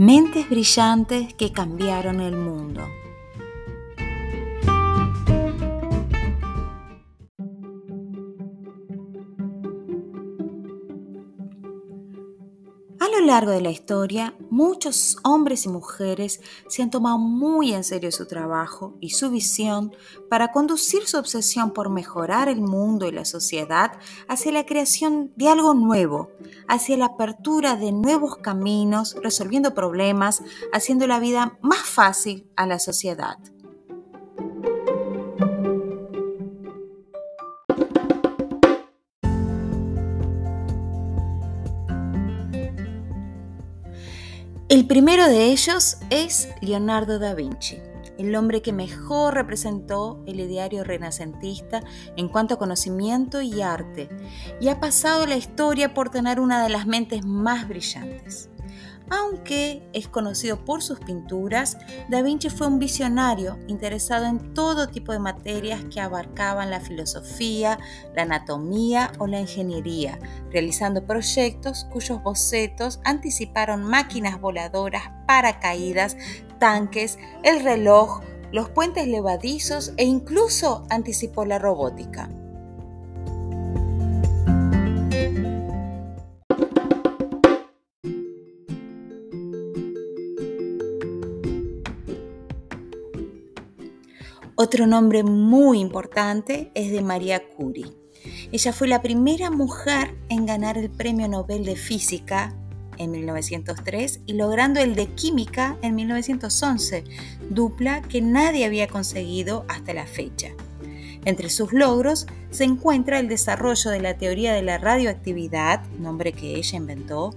Mentes brillantes que cambiaron el mundo. Lo largo de la historia, muchos hombres y mujeres se han tomado muy en serio su trabajo y su visión para conducir su obsesión por mejorar el mundo y la sociedad hacia la creación de algo nuevo, hacia la apertura de nuevos caminos, resolviendo problemas, haciendo la vida más fácil a la sociedad. El primero de ellos es Leonardo da Vinci, el hombre que mejor representó el ideario renacentista en cuanto a conocimiento y arte, y ha pasado la historia por tener una de las mentes más brillantes. Aunque es conocido por sus pinturas, Da Vinci fue un visionario interesado en todo tipo de materias que abarcaban la filosofía, la anatomía o la ingeniería, realizando proyectos cuyos bocetos anticiparon máquinas voladoras, paracaídas, tanques, el reloj, los puentes levadizos e incluso anticipó la robótica. Otro nombre muy importante es de María Curie. Ella fue la primera mujer en ganar el Premio Nobel de Física en 1903 y logrando el de Química en 1911, dupla que nadie había conseguido hasta la fecha. Entre sus logros se encuentra el desarrollo de la teoría de la radioactividad, nombre que ella inventó,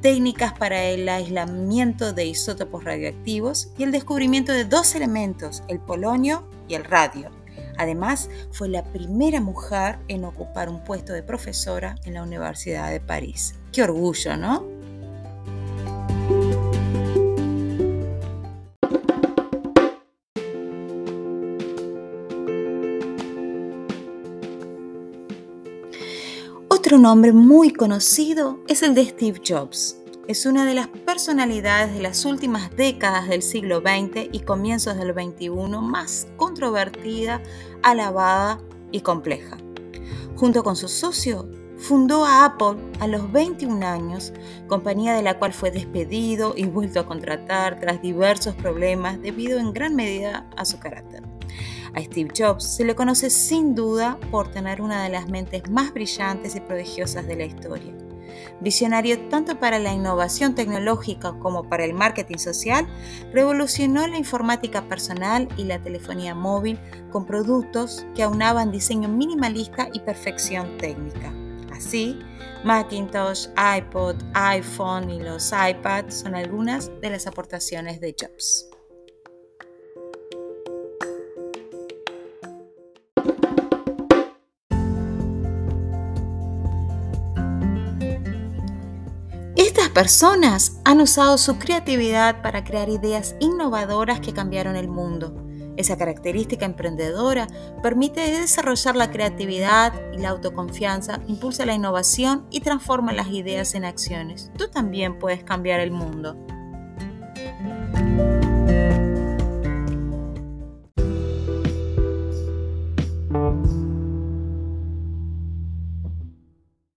técnicas para el aislamiento de isótopos radioactivos y el descubrimiento de dos elementos, el polonio y el radio. Además, fue la primera mujer en ocupar un puesto de profesora en la Universidad de París. Qué orgullo, ¿no? Otro nombre muy conocido es el de Steve Jobs es una de las personalidades de las últimas décadas del siglo XX y comienzos del XXI más controvertida, alabada y compleja. Junto con su socio, fundó a Apple a los 21 años, compañía de la cual fue despedido y vuelto a contratar tras diversos problemas debido en gran medida a su carácter. A Steve Jobs se le conoce sin duda por tener una de las mentes más brillantes y prodigiosas de la historia Visionario tanto para la innovación tecnológica como para el marketing social, revolucionó la informática personal y la telefonía móvil con productos que aunaban diseño minimalista y perfección técnica. Así, Macintosh, iPod, iPhone y los iPads son algunas de las aportaciones de Jobs. Personas han usado su creatividad para crear ideas innovadoras que cambiaron el mundo. Esa característica emprendedora permite desarrollar la creatividad y la autoconfianza, impulsa la innovación y transforma las ideas en acciones. Tú también puedes cambiar el mundo.